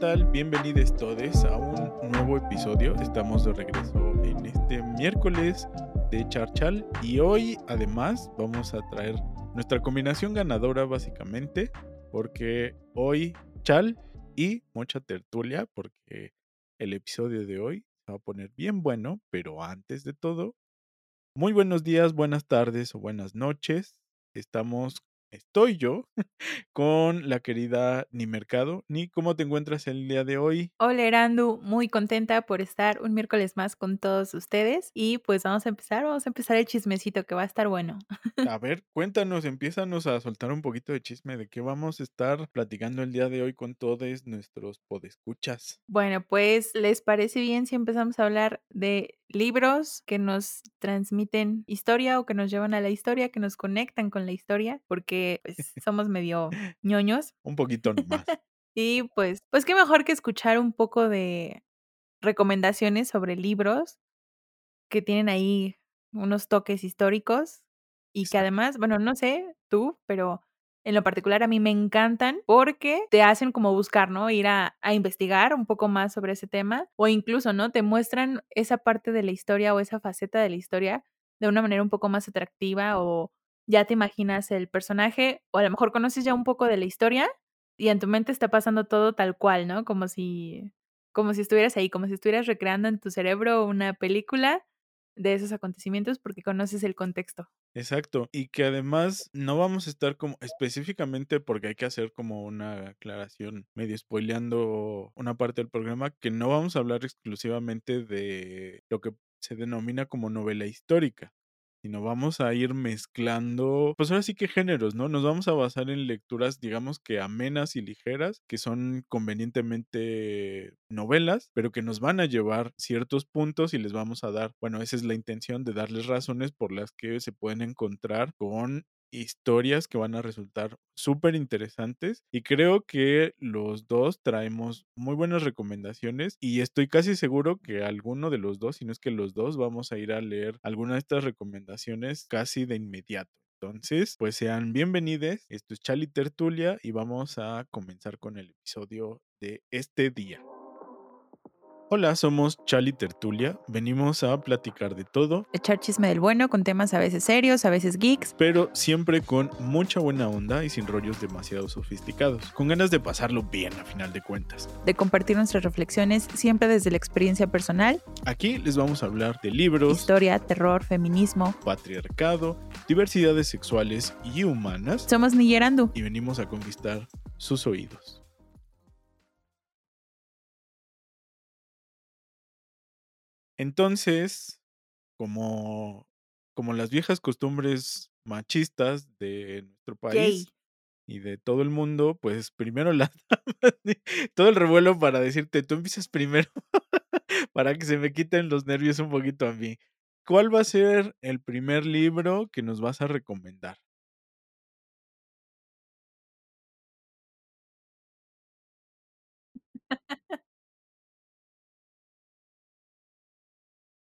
tal? Bienvenidos todos a un nuevo episodio. Estamos de regreso en este miércoles de Charchal y hoy además vamos a traer nuestra combinación ganadora básicamente porque hoy Chal y mucha tertulia porque el episodio de hoy se va a poner bien bueno, pero antes de todo, muy buenos días, buenas tardes o buenas noches. Estamos estoy yo con la querida Ni Mercado. Ni, ¿cómo te encuentras el día de hoy? Hola, Erandu, muy contenta por estar un miércoles más con todos ustedes. Y pues vamos a empezar, vamos a empezar el chismecito que va a estar bueno. A ver, cuéntanos, empiézanos a soltar un poquito de chisme de qué vamos a estar platicando el día de hoy con todos nuestros podescuchas. Bueno, pues, ¿les parece bien si empezamos a hablar de libros que nos transmiten historia o que nos llevan a la historia, que nos conectan con la historia? Porque pues, somos medio ñoños. Un poquito nomás. y pues, pues qué mejor que escuchar un poco de recomendaciones sobre libros que tienen ahí unos toques históricos y que además, bueno, no sé tú, pero en lo particular a mí me encantan porque te hacen como buscar, ¿no? Ir a, a, investigar un poco más sobre ese tema o incluso, ¿no? Te muestran esa parte de la historia o esa faceta de la historia de una manera un poco más atractiva o ya te imaginas el personaje o a lo mejor conoces ya un poco de la historia y en tu mente está pasando todo tal cual, ¿no? Como si como si estuvieras ahí, como si estuvieras recreando en tu cerebro una película de esos acontecimientos porque conoces el contexto. Exacto, y que además no vamos a estar como específicamente porque hay que hacer como una aclaración medio spoileando una parte del programa que no vamos a hablar exclusivamente de lo que se denomina como novela histórica, sino vamos a ir mezclando, pues ahora sí que géneros, ¿no? Nos vamos a basar en lecturas, digamos que amenas y ligeras, que son convenientemente novelas, pero que nos van a llevar ciertos puntos y les vamos a dar, bueno, esa es la intención de darles razones por las que se pueden encontrar con historias que van a resultar súper interesantes y creo que los dos traemos muy buenas recomendaciones y estoy casi seguro que alguno de los dos, si no es que los dos, vamos a ir a leer alguna de estas recomendaciones casi de inmediato. Entonces, pues sean bienvenidos. Esto es Chali Tertulia y vamos a comenzar con el episodio de este día. Hola, somos Chali Tertulia. Venimos a platicar de todo. Echar chisme del bueno con temas a veces serios, a veces geeks. Pero siempre con mucha buena onda y sin rollos demasiado sofisticados. Con ganas de pasarlo bien a final de cuentas. De compartir nuestras reflexiones siempre desde la experiencia personal. Aquí les vamos a hablar de libros. Historia, terror, feminismo. Patriarcado, diversidades sexuales y humanas. Somos Niyerandu. Y venimos a conquistar sus oídos. Entonces, como, como las viejas costumbres machistas de nuestro país y de todo el mundo, pues primero las todo el revuelo para decirte, tú empiezas primero para que se me quiten los nervios un poquito a mí. ¿Cuál va a ser el primer libro que nos vas a recomendar?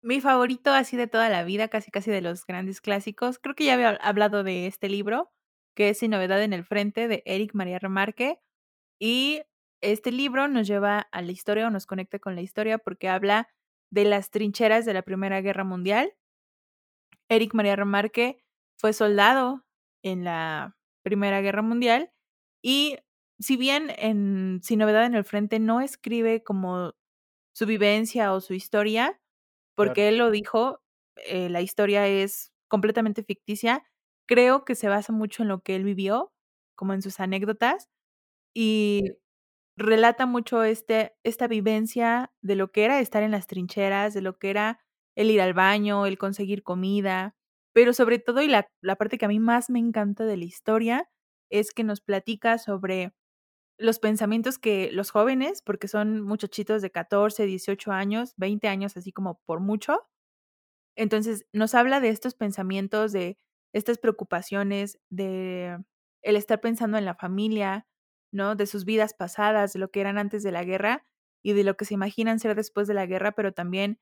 Mi favorito así de toda la vida, casi casi de los grandes clásicos. Creo que ya había hablado de este libro, que es Sin novedad en el frente de Eric María Remarque y este libro nos lleva a la historia o nos conecta con la historia porque habla de las trincheras de la Primera Guerra Mundial. Eric María Remarque fue soldado en la Primera Guerra Mundial y si bien en Sin novedad en el frente no escribe como su vivencia o su historia, porque él lo dijo, eh, la historia es completamente ficticia. Creo que se basa mucho en lo que él vivió, como en sus anécdotas, y relata mucho este, esta vivencia de lo que era estar en las trincheras, de lo que era el ir al baño, el conseguir comida, pero sobre todo, y la, la parte que a mí más me encanta de la historia, es que nos platica sobre los pensamientos que los jóvenes, porque son muchachitos de 14, 18 años, 20 años, así como por mucho. Entonces, nos habla de estos pensamientos, de estas preocupaciones, de el estar pensando en la familia, ¿no? De sus vidas pasadas, de lo que eran antes de la guerra y de lo que se imaginan ser después de la guerra, pero también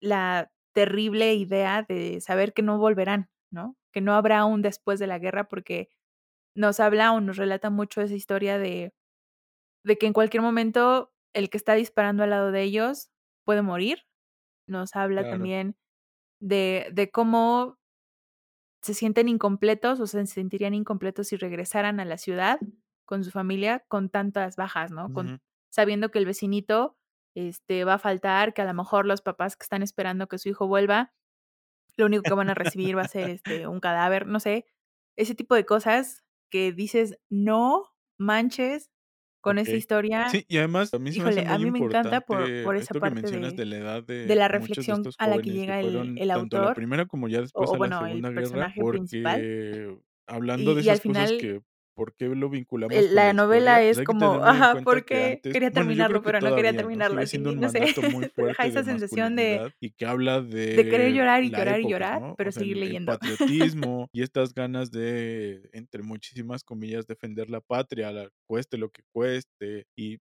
la terrible idea de saber que no volverán, ¿no? Que no habrá un después de la guerra porque nos habla o nos relata mucho esa historia de de que en cualquier momento el que está disparando al lado de ellos puede morir. Nos habla Claro. también de de cómo se sienten incompletos, o se sentirían incompletos si regresaran a la ciudad con su familia con tantas bajas, ¿no? Con sabiendo que el vecinito, este, va a faltar, que a lo mejor los papás que están esperando que su hijo vuelva, lo único que van a recibir va a ser, este, un cadáver, no sé, ese tipo de cosas que dices: "No manches con esa historia". Sí, y además a mí Híjole, a mí me encanta por esa que parte mencionas de de la edad de de la muchos de reflexión a la que llega el el tanto la autor, primera como ya después o a la bueno, el Segunda Guerra, personaje principal. porque hablando Y de esas cosas final que por qué lo vinculamos con la la novela historia, es como ajá, que porque quería bueno, terminarlo, que pero no quería terminarlo así, no sé, deja de esa sensación de y que habla de querer de llorar, y llorar, y llorar, ¿no? O pero sea, seguir el el leyendo. patriotismo y estas ganas de, entre muchísimas comillas, defender la patria, la cueste lo que cueste, y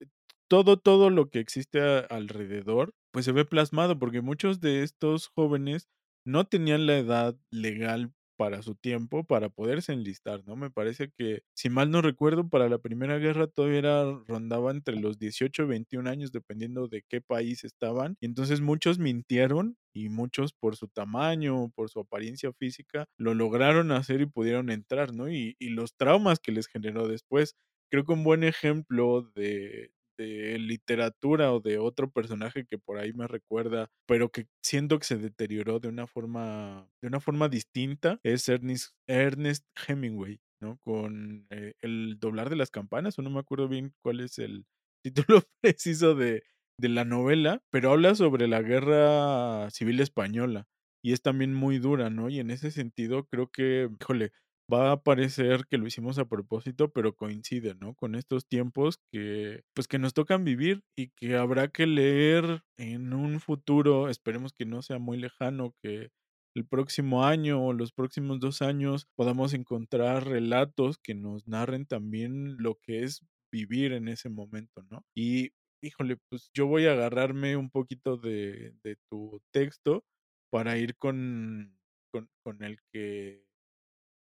todo, todo lo que existe a alrededor, pues se ve plasmado, porque muchos de estos jóvenes no tenían la edad legal para su tiempo para poderse enlistar, ¿no? Me parece que, si mal no recuerdo, para la Primera Guerra todavía era rondaba entre los 18 21 años, dependiendo de qué país estaban. Y entonces muchos mintieron y muchos por su tamaño, por su apariencia física, lo lograron hacer y pudieron entrar, ¿no? Y y los traumas que les generó después. Creo que un buen ejemplo de de literatura o de otro personaje que por ahí me recuerda, pero que siento que se deterioró de una forma de una forma distinta, es Ernest Ernest Hemingway, ¿no? Con, eh, El doblar de las campanas, o no me acuerdo bien cuál es el título preciso de de la novela, pero habla sobre la Guerra Civil Española y es también muy dura, ¿no? Y en ese sentido creo que, híjole, va a parecer que lo hicimos a propósito, pero coincide, ¿no? Con estos tiempos que, pues, que nos tocan vivir y que habrá que leer en un futuro, esperemos que no sea muy lejano, que el próximo año o los próximos 2 años podamos encontrar relatos que nos narren también lo que es vivir en ese momento, ¿no? Y, híjole, pues, yo voy a agarrarme un poquito de de tu texto para ir con con con el que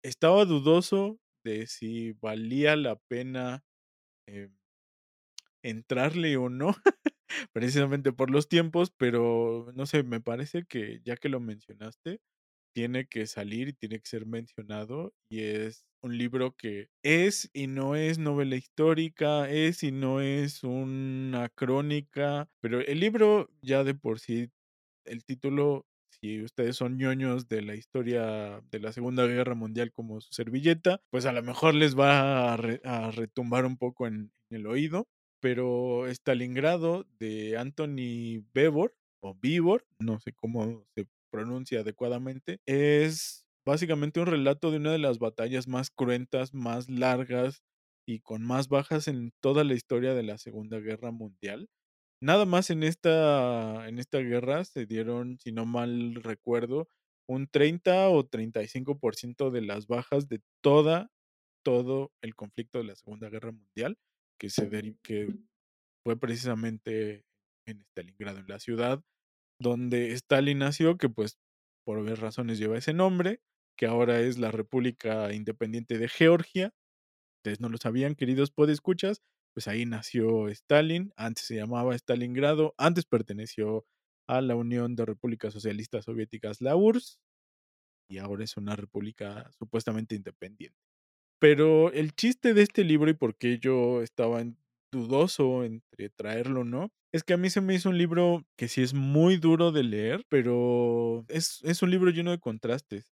estaba dudoso de si valía la pena, em entrarle o no, precisamente por los tiempos, pero no sé, me parece que ya que lo mencionaste, tiene que salir y tiene que ser mencionado, y es un libro que es y no es novela histórica, es y no es una crónica, pero el libro ya de por sí, el título, si ustedes son ñoños de la historia de la Segunda Guerra Mundial como su servilleta, pues a lo mejor les va a re a retumbar un poco en el oído, pero Stalingrado de Anthony Beevor o Beevor, no sé cómo se pronuncia adecuadamente, es básicamente un relato de una de las batallas más cruentas, más largas y con más bajas en toda la historia de la Segunda Guerra Mundial. Nada más en esta en guerra se dieron, si no mal recuerdo, un 30 o 35% de las bajas de toda todo el conflicto de la Segunda Guerra Mundial, que se que fue precisamente en Stalingrado, en la ciudad donde Stalin nació, que, pues, por obvias razones lleva ese nombre, que ahora es la República Independiente de Georgia. Ustedes no lo sabían, queridos podescuchas, pues ahí nació Stalin, antes se llamaba Stalingrado, antes perteneció a la Unión de Repúblicas Socialistas Soviéticas, la URSS y ahora es una república supuestamente independiente. Pero el chiste de este libro y por qué yo estaba en dudoso entre traerlo o no, es que a mí se me hizo un libro que sí es muy duro de leer, pero es es un libro lleno de contrastes.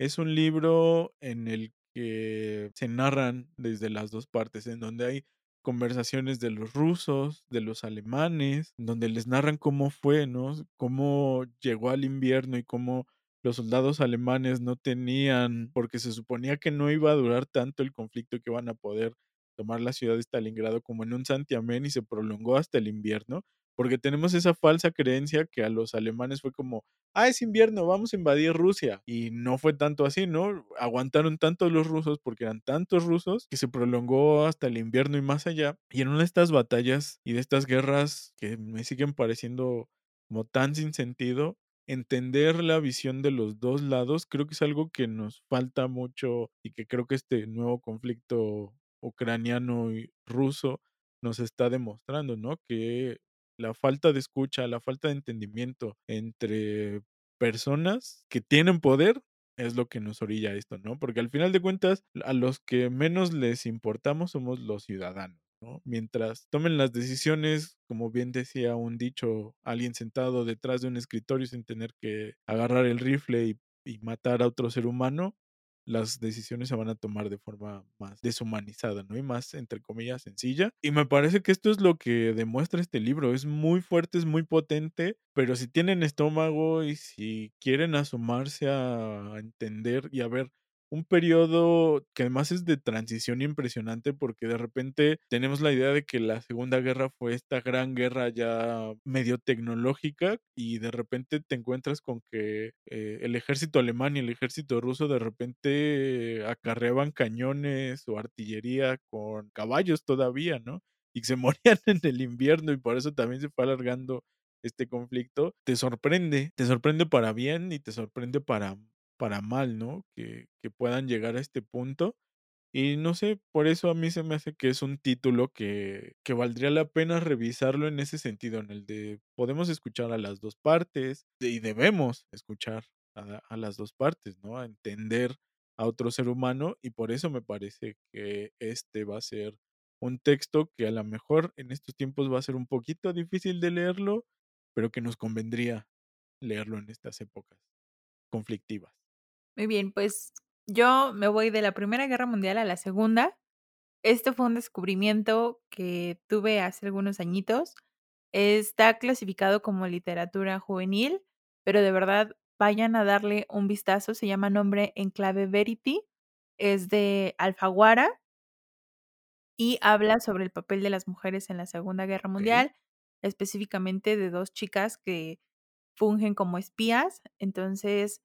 Es un libro en el que se narran desde las 2 partes, en donde hay conversaciones de los rusos, de los alemanes, donde les narran cómo fue, ¿no? Cómo llegó al invierno y cómo los soldados alemanes no tenían porque se suponía que no iba a durar tanto el conflicto, que iban a poder tomar la ciudad de Stalingrado como en un santiamén, y se prolongó hasta el invierno, porque tenemos esa falsa creencia que a los alemanes fue como: "Ah, es invierno, vamos a invadir Rusia", y no fue tanto así, ¿no? Aguantaron tanto los rusos, porque eran tantos rusos, que se prolongó hasta el invierno y más allá. Y en una de estas batallas y de estas guerras que me siguen pareciendo como tan sin sentido, entender la visión de los 2 lados, creo que es algo que nos falta mucho y que creo que este nuevo conflicto ucraniano y ruso nos está demostrando, ¿no? Que la falta de escucha, la falta de entendimiento entre personas que tienen poder es lo que nos orilla esto, ¿no? Porque al final de cuentas, a los que menos les importamos somos los ciudadanos, ¿no? Mientras tomen las decisiones, como bien decía un dicho, alguien sentado detrás de un escritorio sin tener que agarrar el rifle y, y matar a otro ser humano, las decisiones se van a tomar de forma más deshumanizada, ¿no? Y más, entre comillas, sencilla. Y me parece que esto es lo que demuestra este libro. Es muy fuerte, es muy potente, pero si tienen estómago y si quieren asomarse a entender y a ver un periodo que además es de transición impresionante porque de repente tenemos la idea de que la Segunda Guerra fue esta gran guerra ya medio tecnológica y de repente te encuentras con que eh, el ejército alemán y el ejército ruso de repente acarreaban cañones o artillería con caballos todavía, ¿no? Y se morían en el invierno y por eso también se fue alargando este conflicto, te sorprende, te sorprende para bien y te sorprende para para mal, ¿no? Que, puedan llegar a este punto. Y no sé, por eso a mí se me hace que es un título que, que valdría la pena revisarlo en ese sentido, en el de podemos escuchar a las dos partes y debemos escuchar a, a las dos partes, ¿no? A entender a otro ser humano y por eso me parece que este va a ser un texto que a lo mejor en estos tiempos va a ser un poquito difícil de leerlo, pero que nos convendría leerlo en estas épocas conflictivas. Muy bien, pues yo me voy de la Primera Guerra Mundial a la Segunda. Este fue un descubrimiento que tuve hace algunos añitos. Está clasificado como literatura juvenil, pero de verdad vayan a darle un vistazo. Se llama Nombre en clave Verity. Es de Alfaguara y habla sobre el papel de las mujeres en la Segunda Guerra. Mundial, específicamente de dos chicas que fungen como espías. Entonces,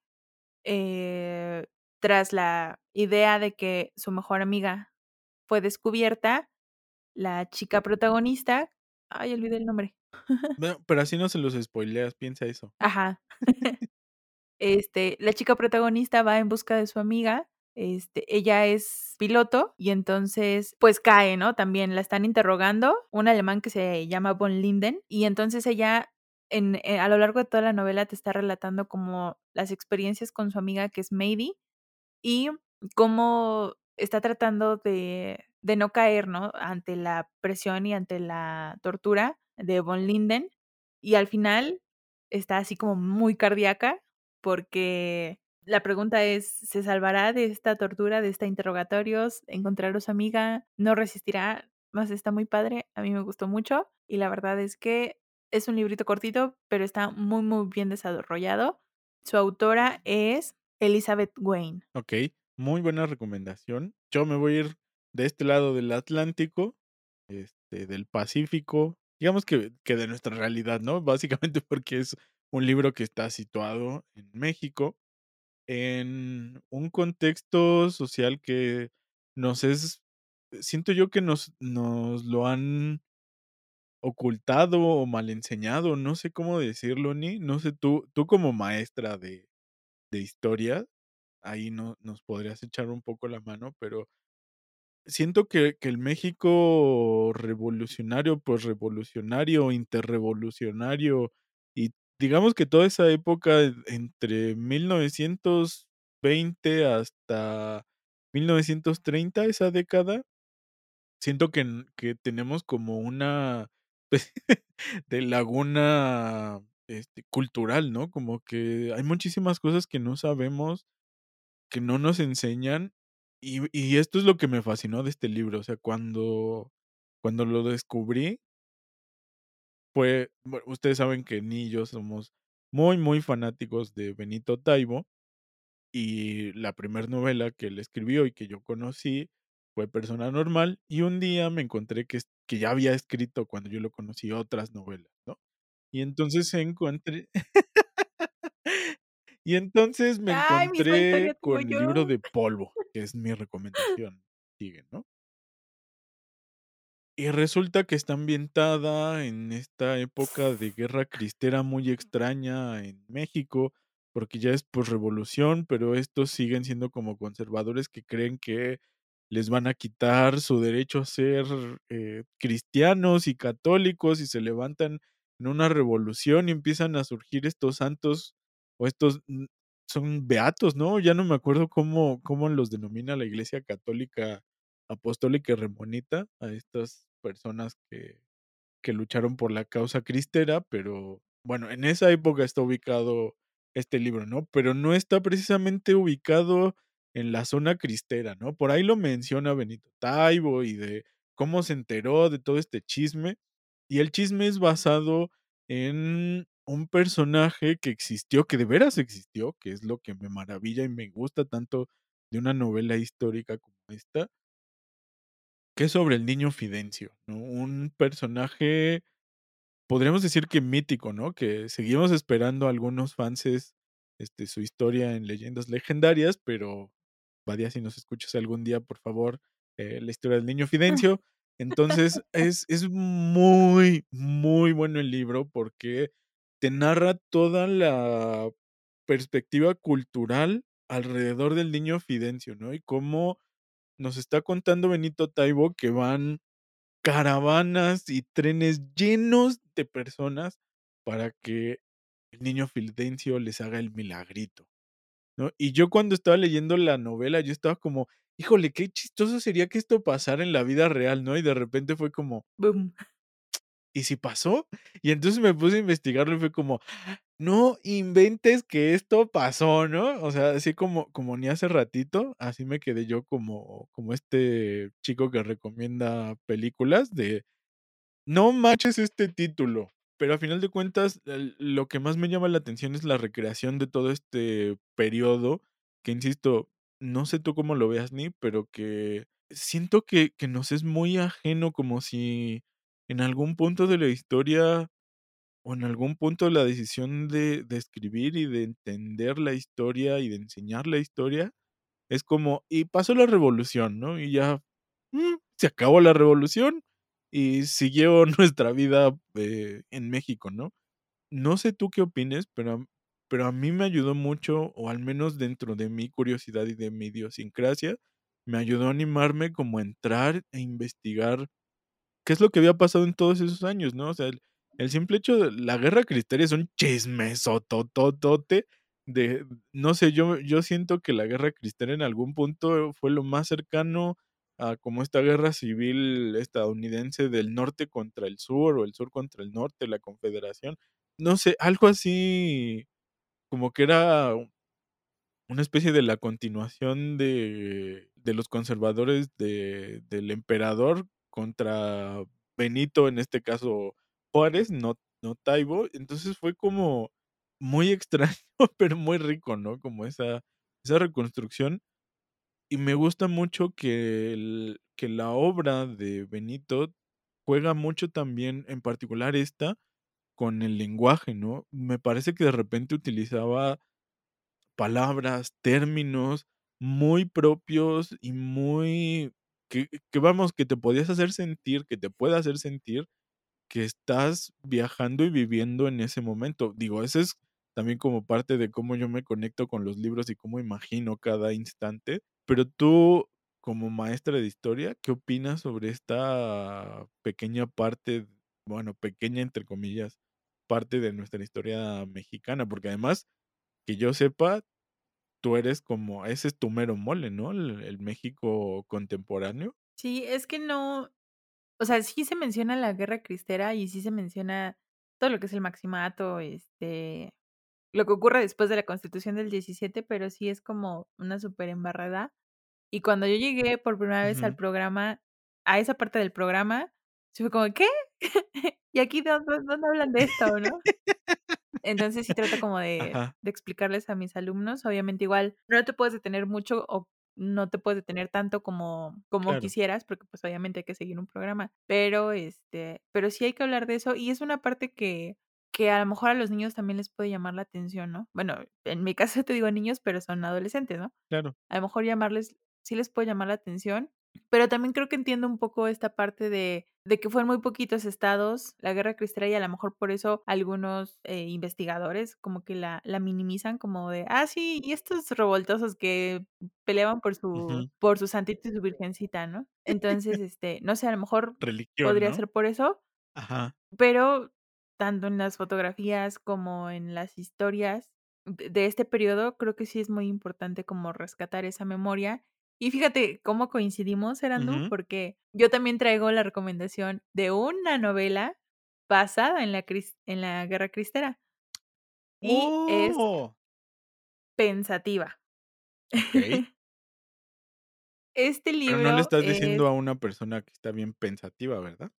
eh, tras la idea de que su mejor amiga fue descubierta, la chica protagonista, ay, olvidé el nombre. Pero así no se los spoileas, piensa eso. Ajá. Este, la chica protagonista va en busca de su amiga, este, ella es piloto y entonces, pues cae, ¿no? También la están interrogando, un alemán que se llama von Linden, y entonces ella en, eh, a lo largo de toda la novela te está relatando como las experiencias con su amiga que es Maydi y cómo está tratando de, de no caer, ¿no? Ante la presión y ante la tortura de von Linden. Y al final está así como muy cardíaca porque la pregunta es, ¿se salvará de esta tortura, de esta interrogatorios? ¿Encontrará a su amiga? ¿No resistirá? Más está muy padre, a mí me gustó mucho y la verdad es que es un librito cortito, pero está muy, muy bien desarrollado. Su autora es Elizabeth Wayne. Ok, muy buena recomendación. Yo me voy a ir de este lado del Atlántico, este, del Pacífico, digamos que, que de nuestra realidad, ¿no? Básicamente porque es un libro que está situado en México, en un contexto social que nos es, siento yo que nos, nos lo han ocultado o mal enseñado, no sé cómo decirlo, ni, no sé, tú, tú como maestra de, de historia, ahí no, nos podrías echar un poco la mano, pero siento que, que el México revolucionario, pues revolucionario, interrevolucionario, y digamos que toda esa época entre 1920 hasta 1930, esa década, siento que, que tenemos como una de laguna este, cultural, ¿no? Como que hay muchísimas cosas que no sabemos que no nos enseñan, y y esto es lo que me fascinó de este libro, o sea, cuando cuando lo descubrí fue bueno, ustedes saben que Ni yo somos muy, muy fanáticos de Benito Taibo, y la primer novela que él escribió y que yo conocí fue Persona Normal, y un día me encontré que que ya había escrito, cuando yo lo conocí, otras novelas, ¿no? Y entonces encontré y entonces me Ay, encontré con el libro de Polvo, que es mi recomendación, sigue, ¿no? Y resulta que está ambientada en esta época de guerra cristera muy extraña en México, porque ya es posrevolución, pero estos siguen siendo como conservadores que creen que les van a quitar su derecho a ser eh, cristianos y católicos y se levantan en una revolución y empiezan a surgir estos santos o estos mm, son beatos, ¿no? Ya no me acuerdo cómo, cómo los denomina la Iglesia Católica Apostólica y Remonita a estas personas que, que lucharon por la causa cristera, pero bueno, en esa época está ubicado este libro, ¿no? Pero no está precisamente ubicado en la zona cristera, ¿no? Por ahí lo menciona Benito Taibo y de cómo se enteró de todo este chisme. Y el chisme es basado en un personaje que existió, que de veras existió, que es lo que me maravilla y me gusta tanto de una novela histórica como esta, que es sobre el niño Fidencio, ¿no? Un personaje, podríamos decir que mítico, ¿no? Que seguimos esperando algunos fanses este, su historia en leyendas legendarias, pero Badia, si nos escuchas algún día, por favor, eh, la historia del niño Fidencio. Entonces, es, es muy, muy bueno el libro porque te narra toda la perspectiva cultural alrededor del niño Fidencio, ¿no? Y cómo nos está contando Benito Taibo que van caravanas y trenes llenos de personas para que el niño Fidencio les haga el milagrito, ¿no? Y yo cuando estaba leyendo la novela, yo estaba como, híjole, qué chistoso sería que esto pasara en la vida real, ¿no? Y de repente fue como, Boom. ¿y si pasó? Y entonces me puse a investigarlo y fue como, no inventes que esto pasó, ¿no? O sea, así como, como ni hace ratito, así me quedé yo como, como este chico que recomienda películas de, no manches este título. Pero a final de cuentas, lo que más me llama la atención es la recreación de todo este periodo, que insisto, no sé tú cómo lo veas, ni, pero que siento que, que nos es muy ajeno, como si en algún punto de la historia o en algún punto la decisión de, de escribir y de entender la historia y de enseñar la historia es como, y pasó la revolución, ¿no? Y ya mm, se acabó la revolución y siguió nuestra vida eh, en México, ¿no? No sé tú qué opines, pero, pero a mí me ayudó mucho, o al menos dentro de mi curiosidad y de mi idiosincrasia, me ayudó a animarme como a entrar e investigar qué es lo que había pasado en todos esos años, ¿no? O sea, el, el simple hecho de la guerra cristera es un chismesotototote de, no sé, yo, yo siento que la guerra cristera en algún punto fue lo más cercano a como esta guerra civil estadounidense del norte contra el sur o el sur contra el norte, la confederación. No sé, algo así como que era una especie de la continuación de, de los conservadores de, del emperador contra Benito, en este caso Juárez, no, no Taibo. Entonces fue como muy extraño, pero muy rico, ¿no? Como esa, esa reconstrucción. Y me gusta mucho que, el- que la obra de Benito juega mucho también, en particular esta, con el lenguaje, ¿no? Me parece que de repente utilizaba palabras, términos muy propios y muy que que vamos, que te podías hacer sentir, que te puede hacer sentir que estás viajando y viviendo en ese momento. Digo, ese es también como parte de cómo yo me conecto con los libros y cómo imagino cada instante. Pero tú, como maestra de historia, ¿qué opinas sobre esta pequeña parte, bueno, pequeña entre comillas, parte de nuestra historia mexicana? Porque además, que yo sepa, tú eres como, ese es tu mero mole, ¿no? El, el México contemporáneo. Sí, es que no, o sea, sí se menciona la guerra cristera y sí se menciona todo lo que es el maximato, este, lo que ocurre después de la Constitución del 17, pero sí es como una súper embarrada. Y cuando yo llegué por primera vez al Ujú, programa, a esa parte del programa, sí fue como, ¿qué? ¿Y aquí dónde dónde hablan de esto, no? Entonces, sí trato como de de explicarles a mis alumnos. Obviamente, igual no te puedes detener mucho o no te puedes detener tanto como como claro, quisieras, porque, pues, obviamente hay que seguir un programa. Pero, este, pero sí hay que hablar de eso, y es una parte que que a lo mejor a los niños también les puede llamar la atención, ¿no? Bueno, en mi caso te digo niños, pero son adolescentes, ¿no? claro. A lo mejor llamarles sí les puede llamar la atención. Pero también creo que entiendo un poco esta parte de de que fueron muy poquitos estados, la guerra cristera, y a lo mejor por eso algunos, eh, investigadores como que la la minimizan como de: "Ah, sí, y estos revoltosos que peleaban por su Ujú. por su santito y su virgencita", ¿no? Entonces, este, no sé, a lo mejor Religión, podría ¿no? ser por eso Ajá. pero tanto en las fotografías como en las historias de este período, creo que sí es muy importante como rescatar esa memoria. Y fíjate cómo coincidimos, Erandu, porque yo también traigo la recomendación de una novela basada en la en la guerra cristera. Y es ¡Oh! Pensativa. Okey. Este Pero no le libro estás es diciendo a una persona que está bien pensativa, ¿verdad?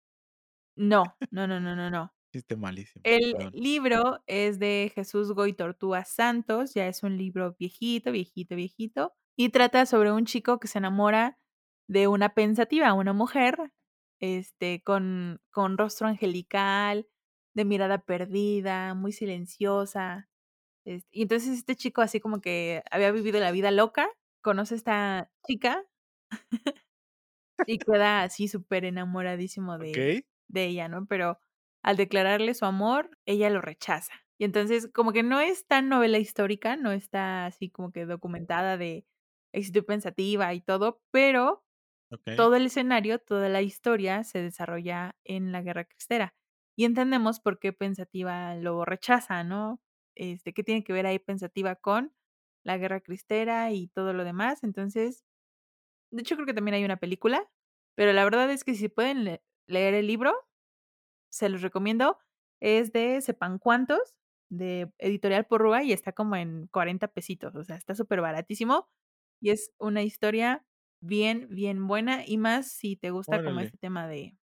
No, no, no, no, no, no. Chiste malísimo, El perdón. libro es de Jesús Goytortua Santos, ya es un libro viejito, viejito, viejito, y trata sobre un chico que se enamora de una pensativa, una mujer, este, con con rostro angelical, de mirada perdida, muy silenciosa. Y entonces este chico así como que había vivido la vida loca, conoce a esta chica y queda así superenamoradísimo de Okey. de ella, ¿no? Pero al declararle su amor, ella lo rechaza. Y entonces como que no es tan novela histórica, no está así como que documentada de estoy pensativa y todo, pero todo el escenario, toda la historia se desarrolla en la guerra cristera. Y entendemos por qué Pensativa lo rechaza, ¿no? Este, qué tiene que ver ahí Pensativa con la guerra cristera y todo lo demás. Entonces, de hecho, creo que también hay una película, pero la verdad es que si pueden le leer el libro, se los recomiendo. Es de Sepancuantos, de Editorial Porrúa, y está como en 40 pesitos, o sea, está superbaratísimo. Y es una historia bien, bien buena, y más si te gusta como este tema de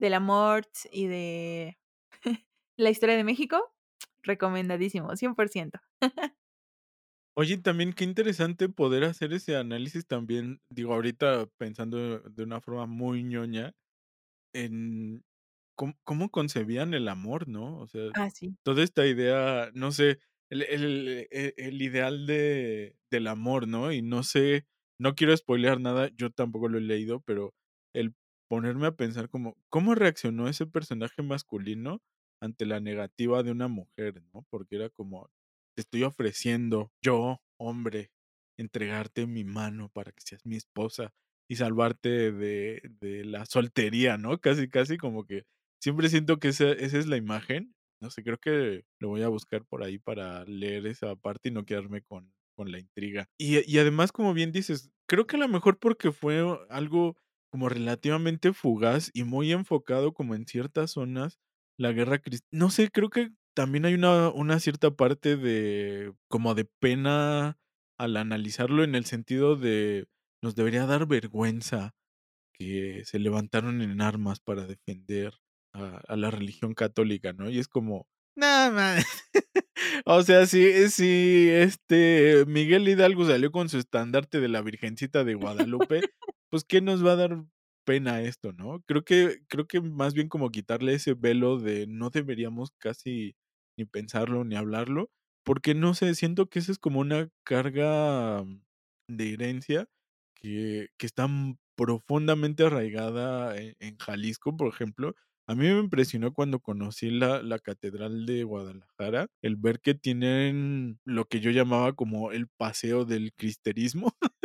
del amort y de la historia de México, recomendadísimo, 100%. Oye, también qué interesante poder hacer ese análisis también, digo, ahorita pensando de una forma muy ñoña, en cómo cómo concebían el amor, ¿no? O sea, Ah, sí. toda esta idea, no sé, el el e el ideal de del amor, ¿no? Y no sé, no quiero espoilear nada, yo tampoco lo he leído, pero el ponerme a pensar como, ¿cómo reaccionó ese personaje masculino ante la negativa de una mujer, no? Porque era como, te estoy ofreciendo, yo, hombre, entregarte mi mano para que seas mi esposa y salvarte de de la soltería, ¿no? Casi, casi como que siempre siento que esa esa es la imagen. No sé, creo que lo voy a buscar por ahí para leer esa parte y no quedarme con con la intriga. Y y además, como bien dices, creo que a lo mejor porque fue algo como relativamente fugaz y muy enfocado como en ciertas zonas, la guerra cris no sé, creo que también hay una una cierta parte de como de pena al analizarlo en el sentido de, nos debería dar vergüenza que se levantaron en armas para defender a a la religión católica, ¿no? Y es como, no ma o sea, si si, este, Miguel Hidalgo salió con su estandarte de la Virgencita de Guadalupe, pues, ¿qué nos va a dar pena esto, no? Creo que creo que más bien como quitarle ese velo de no deberíamos casi ni pensarlo ni hablarlo, porque no sé, siento que esa es como una carga de herencia que que está, profundamente arraigada en en Jalisco, por ejemplo. A mí me impresionó cuando conocí la la catedral de Guadalajara, el ver que tienen lo que yo llamaba como el paseo del cristerismo.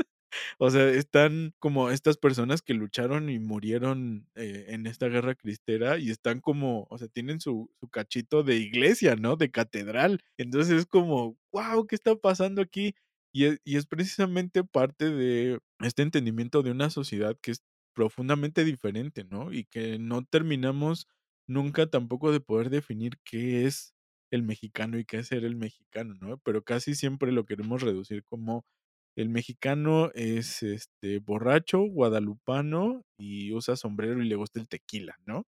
O sea, están como estas personas que lucharon y murieron, eh, en esta guerra cristera y están como, o sea, tienen su su cachito de iglesia, ¿no? De catedral. Entonces, es como, guau, ¿qué está pasando aquí? Y es y es precisamente parte de este entendimiento de una sociedad que es profundamente diferente, ¿no? Y que no terminamos nunca tampoco de poder definir qué es el mexicano y qué es ser el mexicano, ¿no? Pero casi siempre lo queremos reducir como el mexicano es, este, borracho, guadalupano y usa sombrero y le gusta el tequila, ¿no?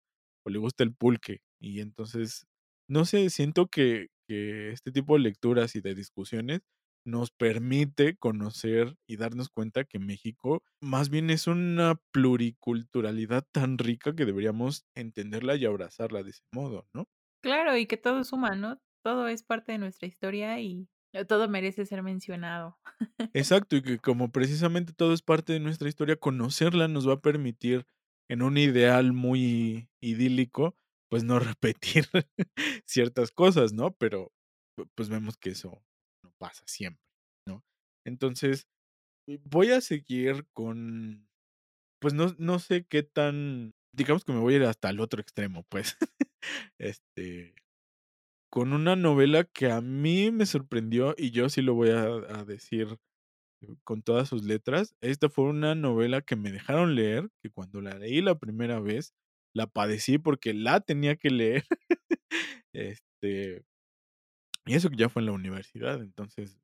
O le gusta el pulque. Y entonces, no sé, siento que que este tipo de lecturas y de discusiones nos permite conocer y darnos cuenta que México más bien es una pluriculturalidad tan rica que deberíamos entenderla y abrazarla de ese modo, ¿no? Claro, y que todo suma, ¿no? Todo es parte de nuestra historia y todo merece ser mencionado. Exacto, y que como precisamente todo es parte de nuestra historia, conocerla nos va a permitir, en un ideal muy idílico, pues, no repetir ciertas cosas, ¿no? Pero, pu pues, vemos que eso pasa siempre, ¿no? Entonces, eh, voy a seguir con, pues, no no sé qué tan digamos que me voy a ir hasta el otro extremo, pues, este, con una novela que a mí me sorprendió, y yo sí lo voy a a decir con todas sus letras. Esta fue una novela que me dejaron leer, que cuando la leí la primera vez, la padecí porque la tenía que leer. Este y eso que ya fue en la universidad, entonces,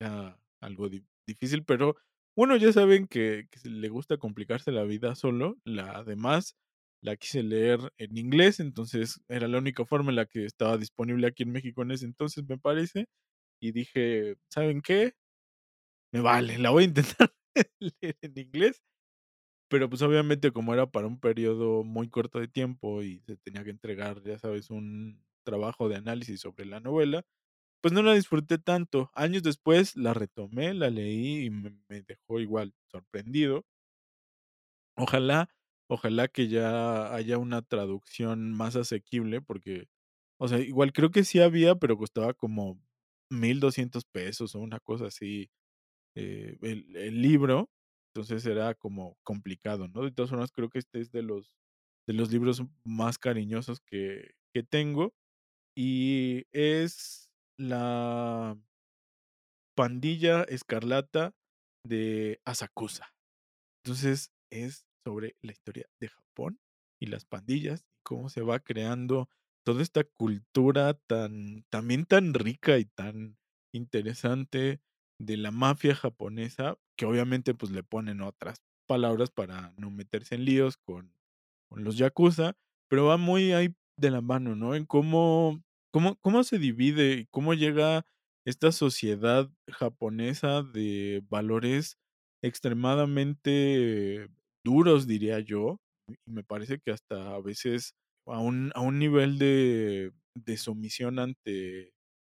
era algo di difícil, pero bueno, ya saben que le gusta complicarse la vida solo, la demás la quise leer en inglés, entonces, era la única forma en la que estaba disponible aquí en México en ese entonces, me parece, y dije: "¿Saben qué? Me vale, la voy a intentar leer en inglés". Pero, pues, obviamente, como era para un período muy corto de tiempo y se tenía que entregar, ya sabes, un trabajo de análisis sobre la novela, pues, no la disfruté tanto. Años después la retomé, la leí y me dejó igual sorprendido. Ojalá ojalá que ya haya una traducción más asequible porque, o sea, igual creo que sí había, pero costaba como $1200 pesos o una cosa así, eh, el el libro. Entonces, era como complicado, ¿no? De todas formas, creo que este es de los de los libros más cariñosos que que tengo, y es La Pandilla Escarlata de Asakusa. Entonces, es sobre la historia de Japón y las pandillas, cómo se va creando toda esta cultura tan también tan rica y tan interesante de la mafia japonesa, que obviamente, pues, le ponen otras palabras para no meterse en líos con con los yakuza, pero va muy ahí de la mano, ¿no? En cómo cómo cómo se divide cómo llega esta sociedad japonesa de valores extremadamente duros, diría yo, y me parece que hasta a veces a un a un nivel de de sumisión ante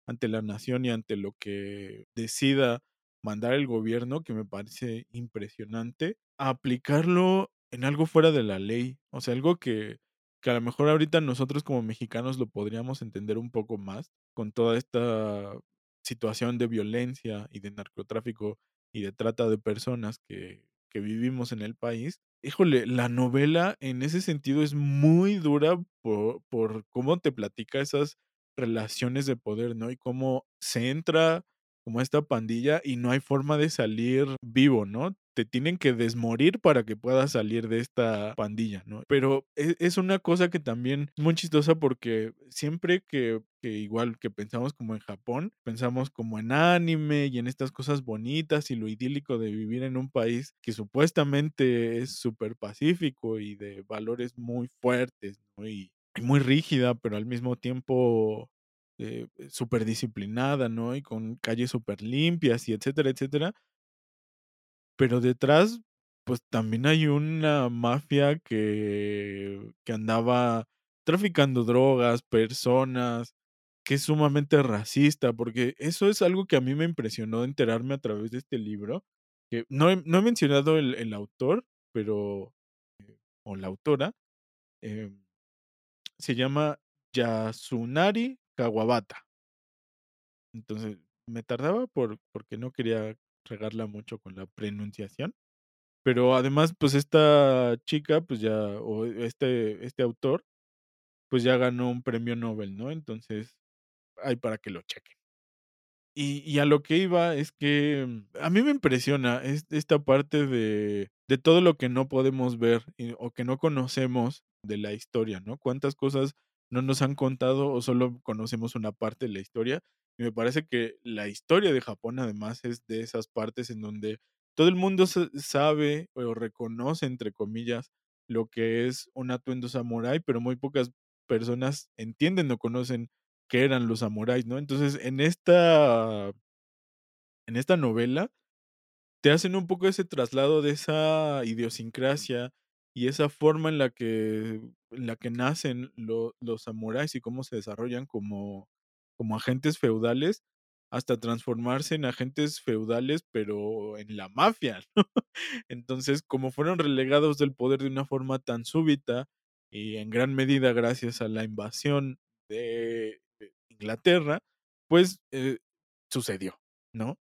ante la nación y ante lo que decida mandar el gobierno, que me parece impresionante, aplicarlo en algo fuera de la ley. O sea, algo que que a lo mejor ahorita nosotros como mexicanos lo podríamos entender un poco más con toda esta situación de violencia y de narcotráfico y de trata de personas que que vivimos en el país. Híjole, la novela en ese sentido es muy dura por por cómo te platica esas relaciones de poder, ¿no? Y cómo se entra como esta pandilla y no hay forma de salir vivo, ¿no? Te tienen que desmorir para que puedas salir de esta pandilla, ¿no? Pero e es una cosa que también muy chistosa porque siempre que que igual que pensamos como en Japón, pensamos como en anime y en estas cosas bonitas y lo idílico de vivir en un país que supuestamente es superpacífico y de valores muy fuertes, ¿no? Y muy rígida, pero al mismo tiempo, eh, superdisciplinada, ¿no? Y con calles superlimpias y etcétera, etcétera. Pero detrás, pues, también hay una mafia que que andaba traficando drogas, personas, que es sumamente racista, porque eso es algo que a mí me impresionó enterarme a través de este libro, que no he no he mencionado el el autor, pero, eh, o la autora, em, se llama Yasunari Kawabata. Entonces, me tardaba por porque no quería regarla mucho con la pronunciación, pero además, pues, esta chica, pues, ya o este este autor, pues, ya ganó un premio Nobel, ¿no? Entonces, ahí para que lo chequen. Y y a lo que iba es que a mí me impresiona es esta parte de de todo lo que no podemos ver, y o que no conocemos de la historia, ¿no? Cuántas cosas no nos han contado o solo conocemos una parte de la historia, y me parece que la historia de Japón, además, es de esas partes en donde todo el mundo sa sabe o reconoce, entre comillas, lo que es un atuendo samurái, pero muy pocas personas entienden o conocen qué eran los samuráis, ¿no? Entonces, en esta en esta novela te hacen un poco ese traslado de esa idiosincrasia y esa forma en la que la que nacen lo los samuráis y cómo se desarrollan como como agentes feudales, hasta transformarse en agentes feudales, pero en la mafia. Entonces, como fueron relegados del poder de una forma tan súbita, y en gran medida gracias a la invasión de de Inglaterra, pues, eh, sucedió, ¿no?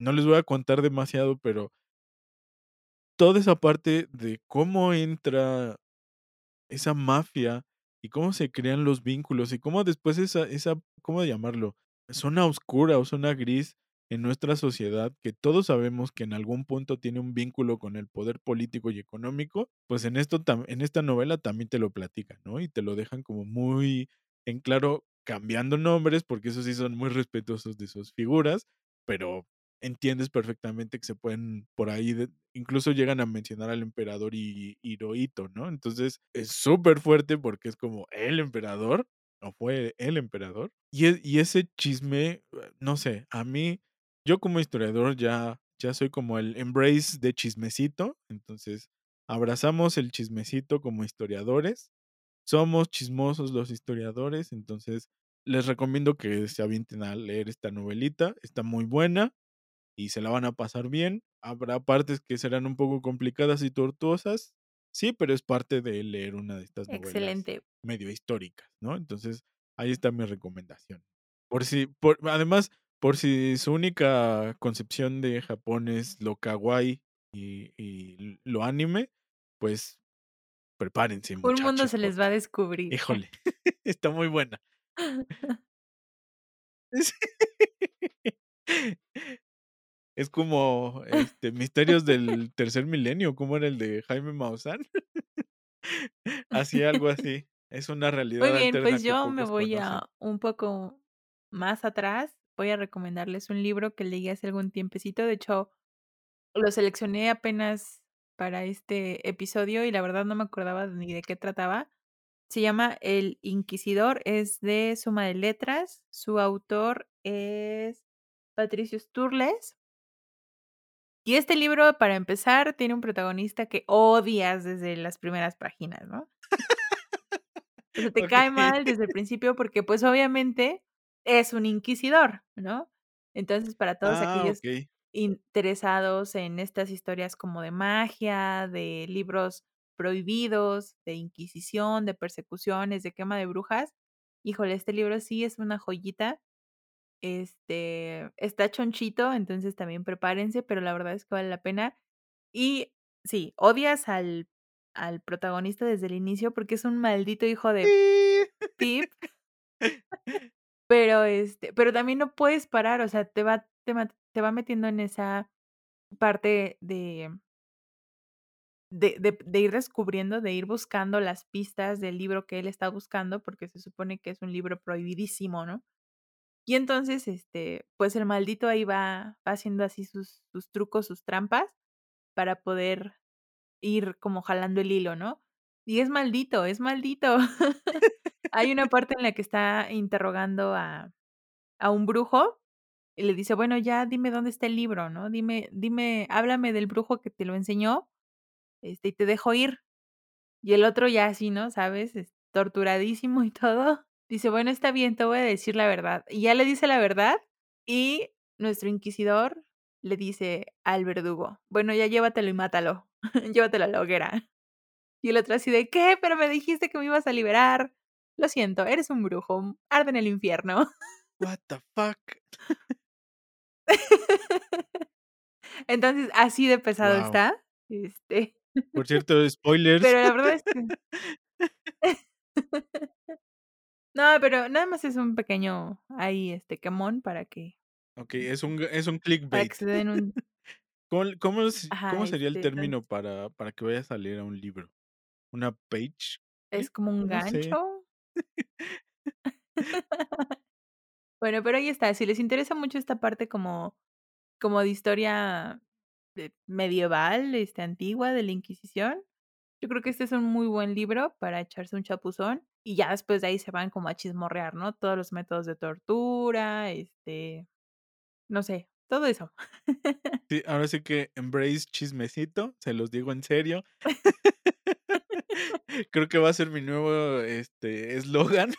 No les voy a contar demasiado, pero toda esa parte de cómo entra esa mafia y cómo se crean los vínculos y cómo después esa esa, ¿cómo llamarlo? Zona oscura o zona gris en nuestra sociedad, que todos sabemos que en algún punto tiene un vínculo con el poder político y económico, pues en esto en esta novela también te lo platican, ¿no? Y te lo dejan como muy en claro, cambiando nombres, porque esos sí son muy respetuosos de sus figuras, pero entiendes perfectamente que se pueden por ahí incluso llegan a mencionar al emperador Hi Hirohito, ¿no? Entonces, es superfuerte porque es como el emperador, o fue el emperador, y e y ese chisme, no sé, a mí, yo como historiador ya ya soy como el embrace de chismecito, entonces, abrazamos el chismecito como historiadores, somos chismosos los historiadores, entonces, les recomiendo que se avienten a leer esta novelita, está muy buena y se la van a pasar bien, habrá partes que serán un poco complicadas y tortuosas, sí, pero es parte de leer una de estas novelas Excelente. medio históricas, ¿no? Entonces, ahí está mi recomendación. Por si por además, por si su única concepción de Japón es lo kawaii y y lo anime, pues prepárense, Un mundo se les va a descubrir. híjole, está muy buena. Es como, este, Misterios del Tercer Milenio, ¿cómo era el de Jaime Maussan? Así, algo así, es una Muy realidad bien, alterna pues yo me voy conocen. a un poco más atrás, voy a recomendarles un libro que leí hace algún tiempecito, de hecho, lo seleccioné apenas para este episodio y la verdad no me acordaba ni de qué trataba. Se llama El Inquisidor, es de Suma de Letras, su autor es Patricio Sturles. Y este libro, para empezar, tiene un protagonista que odias desde las primeras páginas, ¿no? O sea, te cae mal desde el principio porque, pues, obviamente es un inquisidor, ¿no? Entonces, para todos Ah, aquellos interesados en estas historias como de magia, de libros prohibidos, de inquisición, de persecuciones, de quema de brujas, híjole, este libro sí es una joyita. Este, está chonchito, entonces también prepárense, pero la verdad es que vale la pena. Y sí, odias al al protagonista desde el inicio porque es un maldito hijo de Sí. pip. Pero, este, pero también no puedes parar, o sea, te va te va te va metiendo en esa parte de de de de ir descubriendo, de ir buscando las pistas del libro que él está buscando, porque se supone que es un libro prohibidísimo, ¿no? Y entonces, este, pues, el maldito ahí va va haciendo así sus sus trucos, sus trampas, para poder ir como jalando el hilo, ¿no? Y es maldito, es maldito. Hay una parte en la que está interrogando a a un brujo y le dice: "Bueno, ya dime dónde está el libro, ¿no? Dime dime, háblame del brujo que te lo enseñó, este, y te dejo ir". Y el otro ya así, ¿no? ¿Sabes? Es torturadísimo y todo. Dice: "Bueno, está bien, te voy a decir la verdad". Y ya le dice la verdad, y nuestro inquisidor le dice al verdugo: "Bueno, ya llévatelo y mátalo, llévatelo a la hoguera". Y el otro así de: "¿Qué? Pero me dijiste que me ibas a liberar". "Lo siento, eres un brujo, arde en el infierno". What the fuck. Entonces, así de pesado está, este Por cierto, spoilers. pero la verdad es que No, pero nada más es un pequeño ahí, este, quemón para que Okey, es un es un para que clickbait. se den un ¿Cómo cómo sería el este, término para para que vayas a leer a un libro? ¿Una page ¿Es como un No gancho? Bueno, pero ahí está, si les interesa mucho esta parte como como de historia, eh, medieval, este, antigua de la Inquisición, yo creo que este es un muy buen libro para echarse un chapuzón, y ya después de ahí se van como a chismorrear, ¿no? Todos los métodos de tortura, este, no sé, todo eso. Sí, ahora sí que embrace chismecito, se los digo en serio. Creo que va a ser mi nuevo, este, eslogan.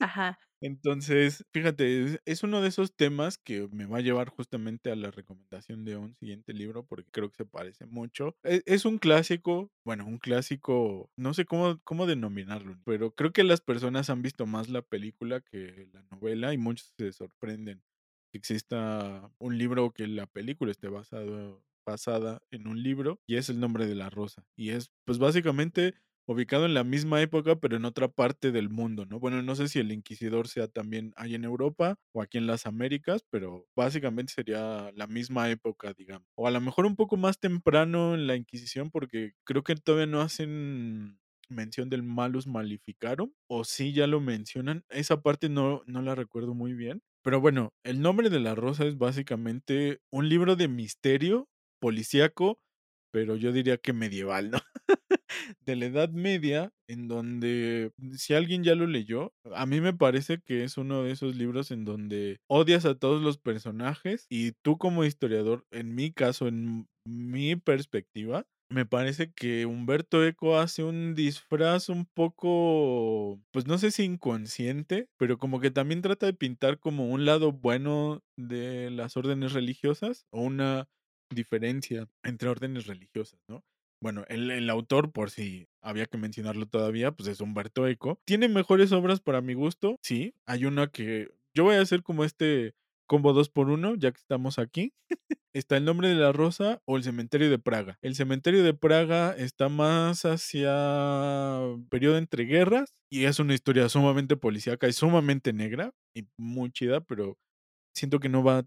Ajá. Entonces, fíjate, es uno de esos temas que me va a llevar justamente a la recomendación de un siguiente libro, porque creo que se parece mucho. E es un clásico, bueno, un clásico, no sé cómo cómo denominarlo, pero creo que las personas han visto más la película que la novela y muchos se sorprenden que exista un libro que la película esté basado basada en un libro, y es El nombre de la rosa. Y es, pues, básicamente ubicado en la misma época, pero en otra parte del mundo, ¿no? Bueno, no sé si el inquisidor sea también ahí en Europa o aquí en las Américas, pero básicamente sería la misma época, digamos. O a lo mejor un poco más temprano en la Inquisición, porque creo que todavía no hacen mención del Malus Maleficarum, o sí ya lo mencionan. Esa parte no no la recuerdo muy bien. Pero bueno, El nombre de la rosa es básicamente un libro de misterio policíaco, pero yo diría que medieval, ¿no? De la Edad Media, en donde, si alguien ya lo leyó, a mí me parece que es uno de esos libros en donde odias a todos los personajes y tú como historiador, en mi caso, en mi perspectiva, me parece que Humberto Eco hace un disfraz un poco, pues no sé si inconsciente, pero como que también trata de pintar como un lado bueno de las órdenes religiosas o una diferencia entre órdenes religiosas, ¿no? Bueno, el autor, por si había que mencionarlo todavía, pues es Humberto Eco. ¿Tiene mejores obras para mi gusto? Sí, hay una que yo voy a hacer como este combo 2 por 1, ya que estamos aquí. Está El nombre de la rosa o El cementerio de Praga. El cementerio de Praga está más hacia período entre guerras y es una historia sumamente policíaca y sumamente negra y muy chida, pero siento que no va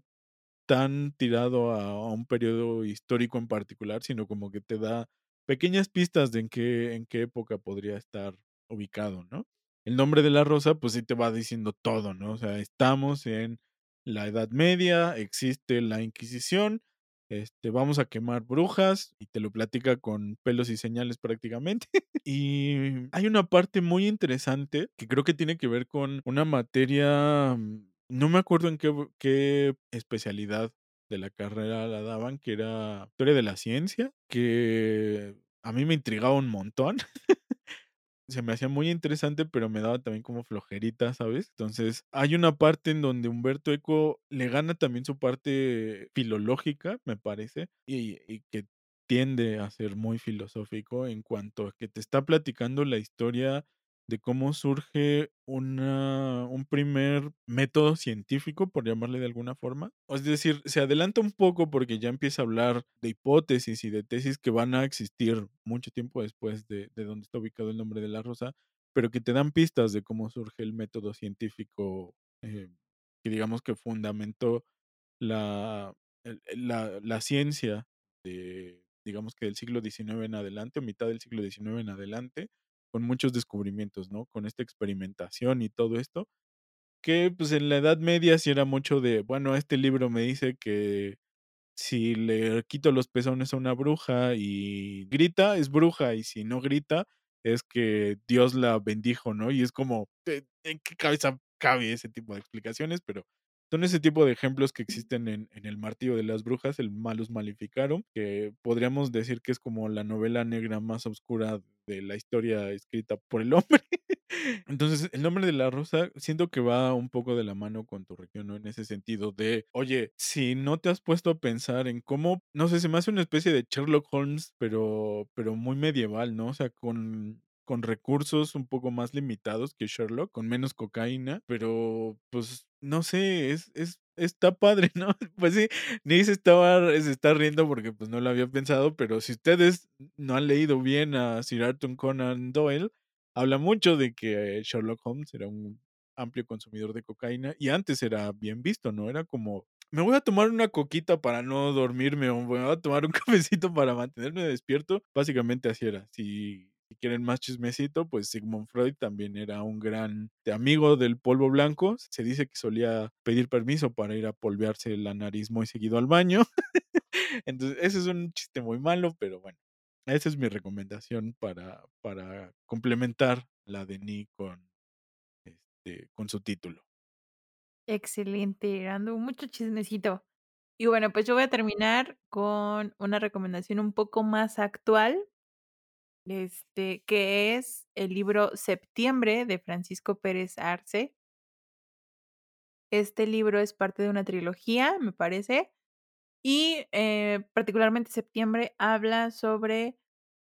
tan tirado a un período histórico en particular, sino como que te da pequeñas pistas de en qué en qué época podría estar ubicado, ¿no? El nombre de la rosa, pues sí te va diciendo todo, ¿no? O sea, estamos en la Edad Media, existe la Inquisición, este, vamos a quemar brujas, y te lo platica con pelos y señales prácticamente. Y hay una parte muy interesante que creo que tiene que ver con una materia, mm, no me acuerdo en qué qué especialidad de la carrera la daban, que era Historia de la Ciencia, que a mí me intrigaba un montón. Se me hacía muy interesante, pero me daba también como flojerita, ¿sabes? Entonces, hay una parte en donde Humberto Eco le gana también su parte filológica, me parece, y y que tiende a ser muy filosófico en cuanto a que te está platicando la historia de cómo surge una un primer método científico, por llamarle de alguna forma. Es decir, se adelanta un poco porque ya empieza a hablar de hipótesis y de tesis que van a existir mucho tiempo después de de donde está ubicado El nombre de la rosa, pero que te dan pistas de cómo surge el método científico, eh, que digamos que fundamentó la la la ciencia de, digamos que del siglo XIX en adelante, o mitad del siglo XIX en adelante, con muchos descubrimientos, ¿no? Con esta experimentación y todo esto, que, pues, en la Edad Media sí era mucho de, bueno, este libro me dice que si le quito los pezones a una bruja y grita, es bruja, y si no grita, es que Dios la bendijo, ¿no? Y es como, ¿e en qué cabeza cabe ese tipo de explicaciones? Pero son ese tipo de ejemplos que existen en en El martillo de las brujas, el Malus Maleficarum, que podríamos decir que es como la novela negra más oscura de la historia escrita por el hombre. Entonces, El nombre de la rosa siento que va un poco de la mano con tu región, ¿no? En ese sentido de, oye, si no te has puesto a pensar en cómo, no sé, se me hace una especie de Sherlock Holmes, pero pero muy medieval, ¿no? O sea, con con recursos un poco más limitados que Sherlock, con menos cocaína, pero, pues, no sé, es es está padre, ¿no? Pues sí, ni se estaba se está riendo porque, pues, no lo había pensado, pero si ustedes no han leído bien a Sir Arthur Conan Doyle, habla mucho de que Sherlock Holmes era un amplio consumidor de cocaína y antes era bien visto, ¿no? Era como, me voy a tomar una coquita para no dormirme, o me voy a tomar un cafecito para mantenerme despierto. Básicamente así era. Si si quieren más chismecito, pues Sigmund Freud también era un gran amigo del polvo blanco. Se dice que solía pedir permiso para ir a polvearse la nariz muy seguido al baño. Entonces, ese es un chiste muy malo, pero bueno, esa es mi recomendación para para complementar la de Ni con, este, con su título. Excelente, dando mucho chismecito. Y bueno, pues yo voy a terminar con una recomendación un poco más actual. Este, que es el libro Septiembre de Francisco Pérez Arce. Este libro es parte de una trilogía, me parece, y, eh, particularmente septiembre habla sobre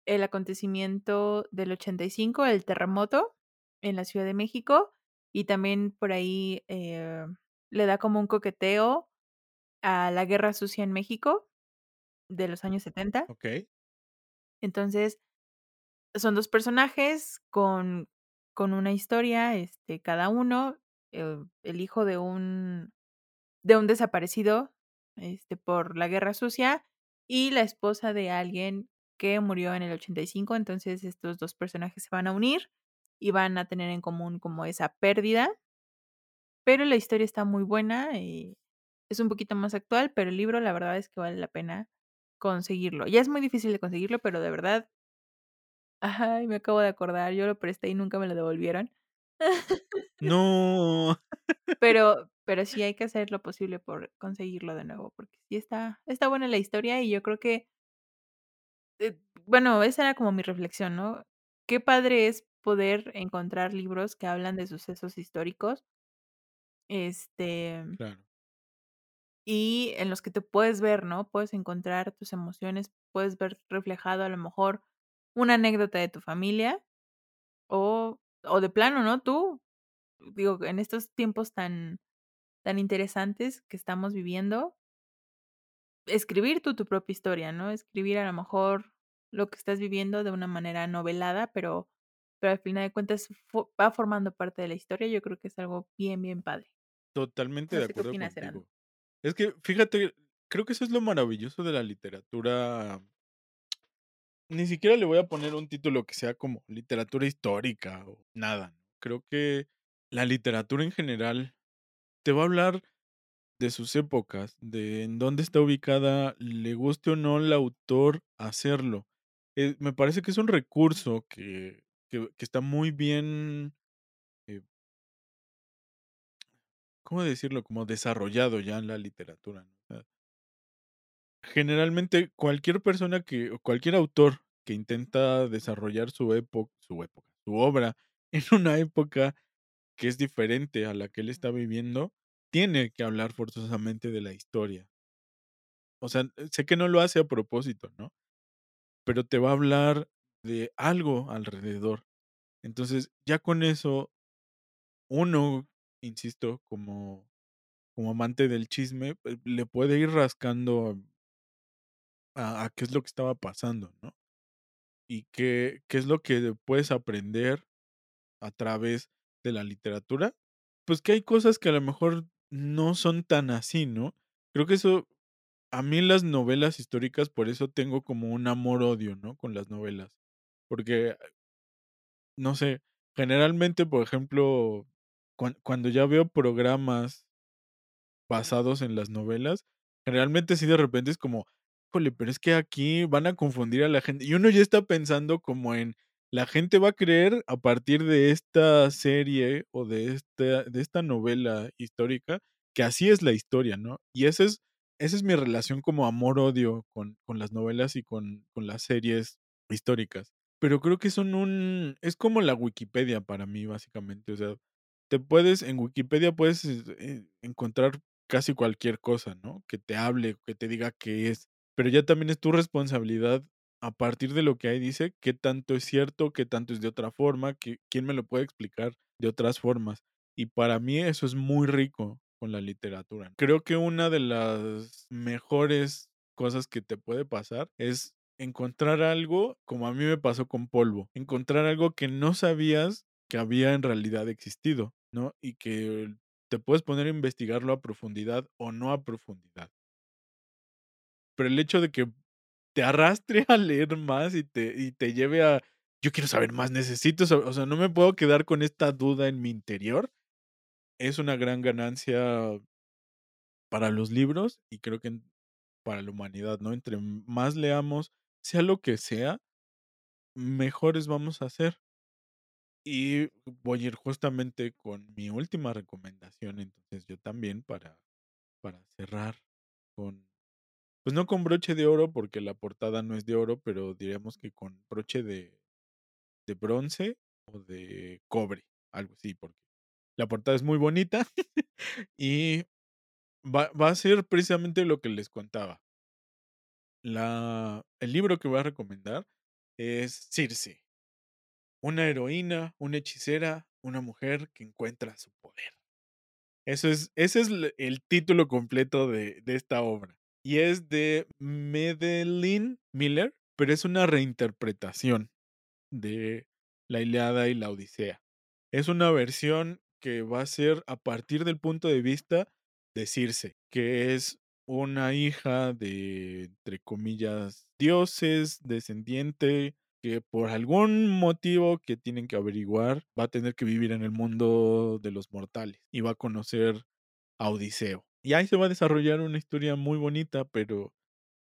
el acontecimiento del 85, el terremoto en la Ciudad de México, y también por ahí, eh, le da como un coqueteo a la guerra sucia en México de los años 70. Okey. Entonces, son 2 personajes con con una historia, este, cada uno, eh, el hijo de un de un desaparecido, este, por la guerra sucia, y la esposa de alguien que murió en el 85. Entonces, estos 2 personajes se van a unir y van a tener en común como esa pérdida. Pero la historia está muy buena, eh, es un poquito más actual, pero el libro la verdad es que vale la pena conseguirlo. Ya es muy difícil de conseguirlo, pero de verdad Ay, me acabo de acordar, yo lo presté y nunca me lo devolvieron. ¡No! Pero pero sí hay que hacer lo posible por conseguirlo de nuevo, porque sí está está buena la historia y yo creo que eh, bueno, esa era como mi reflexión, ¿no? Qué padre es poder encontrar libros que hablan de sucesos históricos este Claro. y en los que te puedes ver, ¿no? Puedes encontrar tus emociones, puedes ver reflejado a lo mejor una anécdota de tu familia o o de plano, ¿no? Tú, digo, en estos tiempos tan tan interesantes que estamos viviendo escribir tú tu propia historia, ¿no? Escribir a lo mejor lo que estás viviendo de una manera novelada, pero pero al final de cuentas fo va formando parte de la historia, yo creo que es algo bien, bien padre. Totalmente No de acuerdo contigo. Es que, fíjate, creo que eso es lo maravilloso de la literatura ni siquiera le voy a poner un título que sea como literatura histórica o nada. Creo que la literatura en general te va a hablar de sus épocas, de en dónde está ubicada, le guste o no al autor hacerlo. Eh, me parece que es un recurso que que está muy bien eh ¿cómo decirlo? Como desarrollado ya en la literatura. Generalmente, cualquier persona que o cualquier autor que intenta desarrollar su epo su época, su obra en una época que es diferente a la que él está viviendo, tiene que hablar forzosamente de la historia. O sea, sé que no lo hace a propósito, ¿no? Pero te va a hablar de algo alrededor. Entonces, ya con eso uno, insisto, como como amante del chisme, pues, le puede ir rascando a qué es lo que estaba pasando, ¿no? Y qué qué es lo que puedes aprender a través de la literatura. Pues, que hay cosas que a lo mejor no son tan así, ¿no? Creo que eso a mí las novelas históricas, por eso tengo como un amor-odio, ¿no? Con las novelas. Porque no sé, generalmente, por ejemplo, cuan cuando ya veo programas basados en las novelas, generalmente sí de repente es como, híjole, pero es que aquí van a confundir a la gente. Y uno ya está pensando como en la gente va a creer a partir de esta serie o de esta de esta novela histórica que así es la historia, ¿no? Y esa es esa es mi relación como amor-odio con con las novelas y con con las series históricas. Pero creo que son un es como la Wikipedia para mí, básicamente. O sea, te puedes en Wikipedia puedes, eh, encontrar casi cualquier cosa, ¿no? Que te hable, que te diga qué es. Pero ya también es tu responsabilidad, a partir de lo que ahí dice, qué tanto es cierto, qué tanto es de otra forma, que quién me lo puede explicar de otras formas. Y para mí eso es muy rico con la literatura. Creo que una de las mejores cosas que te puede pasar es encontrar algo, como a mí me pasó con Polvo, encontrar algo que no sabías que había en realidad existido, ¿no? Y que te puedes poner a investigarlo a profundidad o no a profundidad. Pero el hecho de que te arrastre a leer más y te y te lleve a yo quiero saber más, necesito saber, o sea, no me puedo quedar con esta duda en mi interior, es una gran ganancia para los libros y creo que para la humanidad, ¿no? Entre más leamos, sea lo que sea, mejores vamos a ser. Y voy a ir justamente con mi última recomendación, entonces yo también para para cerrar con, pues, no con broche de oro, porque la portada no es de oro, pero diríamos que con broche de de bronce o de cobre, algo así, porque la portada es muy bonita, Y va va a ser precisamente lo que les contaba. La el libro que voy a recomendar es Circe. Una heroína, una hechicera, una mujer que encuentra su poder. Eso es ese es el título completo de de esta obra. Y es de Madeline Miller, pero es una reinterpretación de La Ilíada y la Odisea. Es una versión que va a ser a partir del punto de vista de Circe, que es una hija de, entre comillas, dioses, descendiente, que por algún motivo que tienen que averiguar, va a tener que vivir en el mundo de los mortales y va a conocer a Odiseo. Y ahí se va a desarrollar una historia muy bonita, pero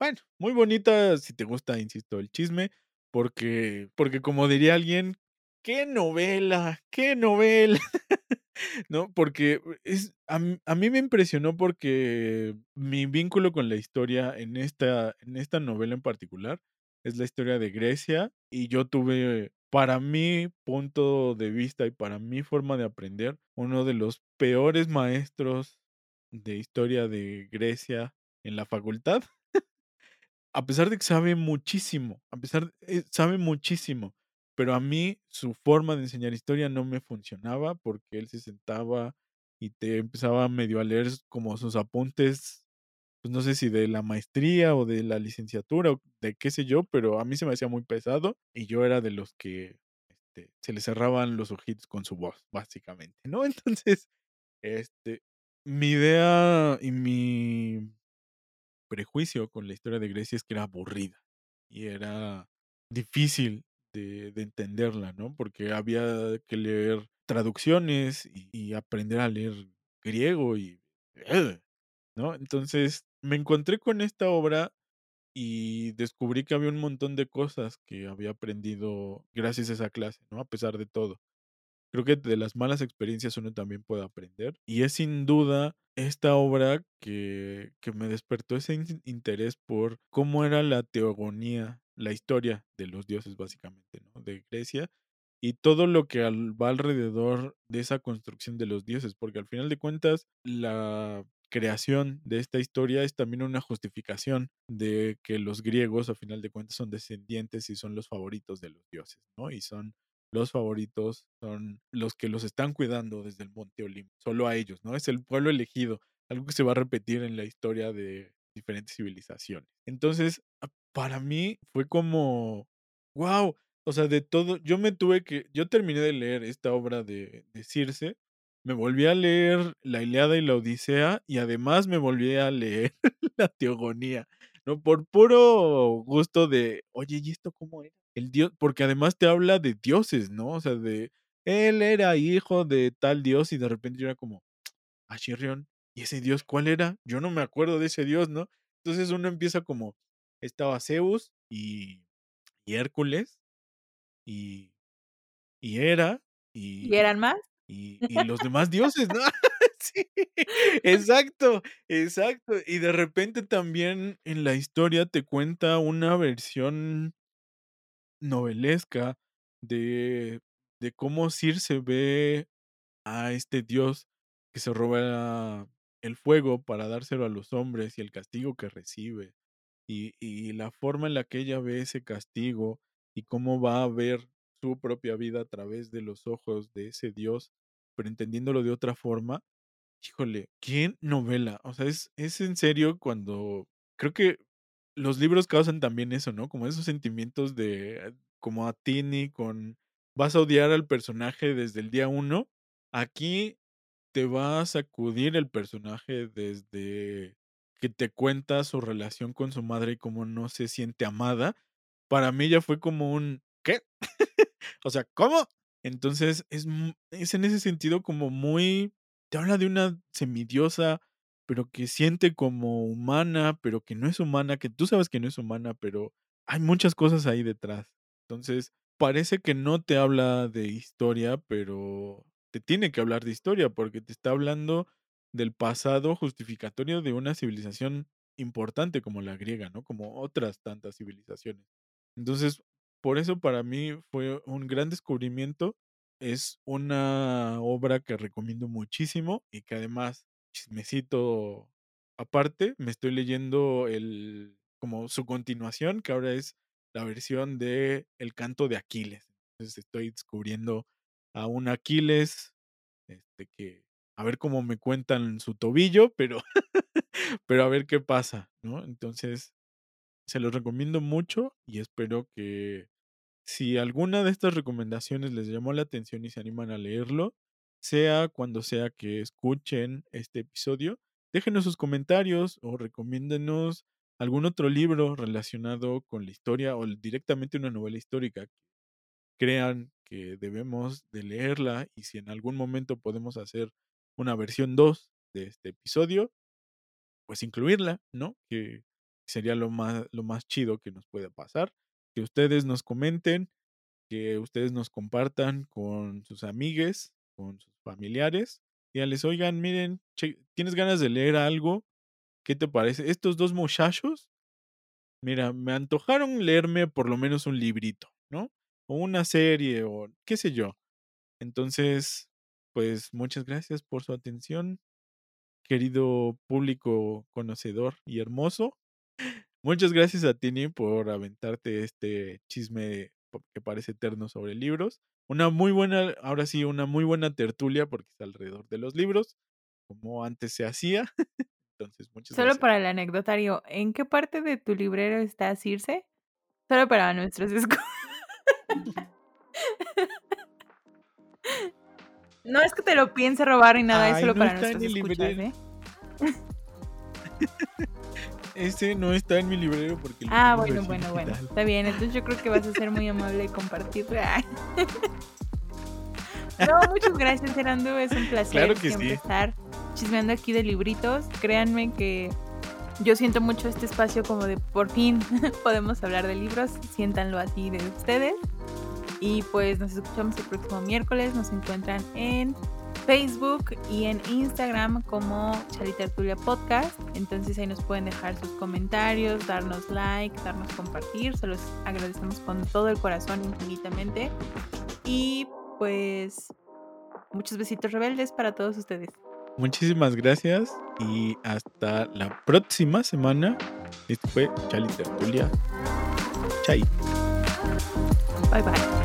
bueno, muy bonita si te gusta, insisto, el chisme, porque porque como diría alguien: "¡Qué novela! ¡Qué novela!". ¿No? Porque es a a mí me impresionó porque mi vínculo con la historia en esta en esta novela en particular es la historia de Grecia, y yo tuve, para mi punto de vista y para mi forma de aprender, uno de los peores maestros de historia de Grecia en la facultad. A pesar de que sabe muchísimo, a pesar eh, sabe muchísimo, pero a mí su forma de enseñar historia no me funcionaba, porque él se sentaba y te empezaba medio a leer como sus apuntes, pues, no sé si de la maestría o de la licenciatura o de qué sé yo, pero a mí se me hacía muy pesado y yo era de los que, este, se le cerraban los ojitos con su voz, básicamente, ¿no? Entonces, este, mi idea y mi prejuicio con la historia de Grecia es que era aburrida y era difícil de de entenderla, ¿no? Porque había que leer traducciones y aprender a leer griego y, ¿no? Entonces, me encontré con esta obra y descubrí que había un montón de cosas que había aprendido gracias a esa clase, ¿no? A pesar de todo. Creo que de las malas experiencias uno también puede aprender, y es sin duda esta obra que que me despertó ese in interés por cómo era la teogonía, la historia de los dioses, básicamente, ¿no? De Grecia, y todo lo que va alrededor de esa construcción de los dioses, porque al final de cuentas, la creación de esta historia es también una justificación de que los griegos, a final de cuentas, son descendientes y son los favoritos de los dioses, ¿no? Y son los favoritos, son los que los están cuidando desde el monte Olimpo, solo a ellos, ¿no? Es el pueblo elegido, algo que se va a repetir en la historia de diferentes civilizaciones. Entonces, ah, para mí fue como, guau, o sea, de todo, yo me tuve que yo terminé de leer esta obra de de Circe, me volví a leer La Ilíada y la Odisea, y además me volví a leer la teogonía, ¿no? Por puro gusto de, oye, ¿y esto cómo era? El dios porque además te habla de dioses, ¿no? O sea, de él era hijo de tal dios, y de repente yo era como, Achirión, ¿y ese dios cuál era? Yo no me acuerdo de ese dios, ¿no? Entonces uno empieza como, estaba Zeus y y Hércules y y Hera ¿Y y eran más? y y los demás dioses, ¿no? Sí, exacto, exacto. Y de repente también en la historia te cuenta una versión novelesca de de cómo Circe ve a este dios que se roba el fuego para dárselo a los hombres y el castigo que recibe, y y la forma en la que ella ve ese castigo y cómo va a ver su propia vida a través de los ojos de ese dios, pero entendiéndolo de otra forma. Híjole, qué novela. O sea, es es en serio cuando creo que los libros causan también eso, ¿no? Como esos sentimientos de como a Tini con vas a odiar al personaje desde el día 1. Aquí te va a sacudir el personaje desde que te cuenta su relación con su madre y cómo no se siente amada. Para mí ya fue como un, ¿qué? O sea, ¿cómo? Entonces es es en ese sentido como muy te habla de una semidiosa, pero que siente como humana, pero que no es humana, que tú sabes que no es humana, pero hay muchas cosas ahí detrás. Entonces, parece que no te habla de historia, pero te tiene que hablar de historia, porque te está hablando del pasado justificatorio de una civilización importante como la griega, ¿no? Como otras tantas civilizaciones. Entonces, por eso para mí fue un gran descubrimiento es una obra que recomiendo muchísimo y que además, chismecito aparte, me estoy leyendo el como su continuación, que ahora es la versión de El canto de Aquiles. Entonces estoy descubriendo a un Aquiles, este que a ver cómo me cuentan su tobillo, pero pero a ver qué pasa, ¿no? Entonces, se los recomiendo mucho y espero que si alguna de estas recomendaciones les llamó la atención y se animan a leerlo, sea cuando sea que escuchen este episodio, déjenos sus comentarios o recomiéndenos algún otro libro relacionado con la historia o directamente una novela histórica crean que debemos de leerla y si en algún momento podemos hacer una versión 2 de este episodio, pues incluirla, ¿no? Que sería lo más, lo más chido que nos pueda pasar. Que ustedes nos comenten, que ustedes nos compartan con sus amigues, con sus familiares. Díganles, oigan, miren, ¿tienes ganas de leer algo? ¿Qué te parece? Estos dos muchachos, mira, me antojaron leerme por lo menos un librito, ¿no? O una serie, o qué sé yo. Entonces, pues muchas gracias por su atención querido público conocedor y hermoso. Muchas gracias a Tini por aventarte este chisme que parece eterno sobre libros. Una muy buena, ahora sí, una muy buena tertulia porque es alrededor de los libros, como antes se hacía. Entonces, muchas Solo gracias. para el anecdotario, ¿en qué parte de tu librero está Circe? Solo para nuestros. No es que te lo piense robar ni nada, es solo no para está nuestros escuchas. ¿eh? Ese no está en mi librero porque Ah, bueno, bueno, bueno. Está bien, entonces yo creo que vas a ser muy amable y compartir. Ay. No, muchas gracias, Erandu. Es un placer Claro que siempre sí. estar chismeando aquí de libritos. Créanme que yo siento mucho este espacio como de por fin podemos hablar de libros. Siéntanlo así de ustedes. Y pues nos escuchamos el próximo miércoles. Nos encuentran en Facebook y en Instagram como Charitertulia Podcast. Entonces ahí nos pueden dejar sus comentarios, darnos like, darnos compartir. Se los agradecemos con todo el corazón infinitamente. Y pues muchos besitos rebeldes para todos ustedes. Muchísimas gracias y hasta la próxima semana. Esto fue Chali Tertulia. Chai. Bye bye.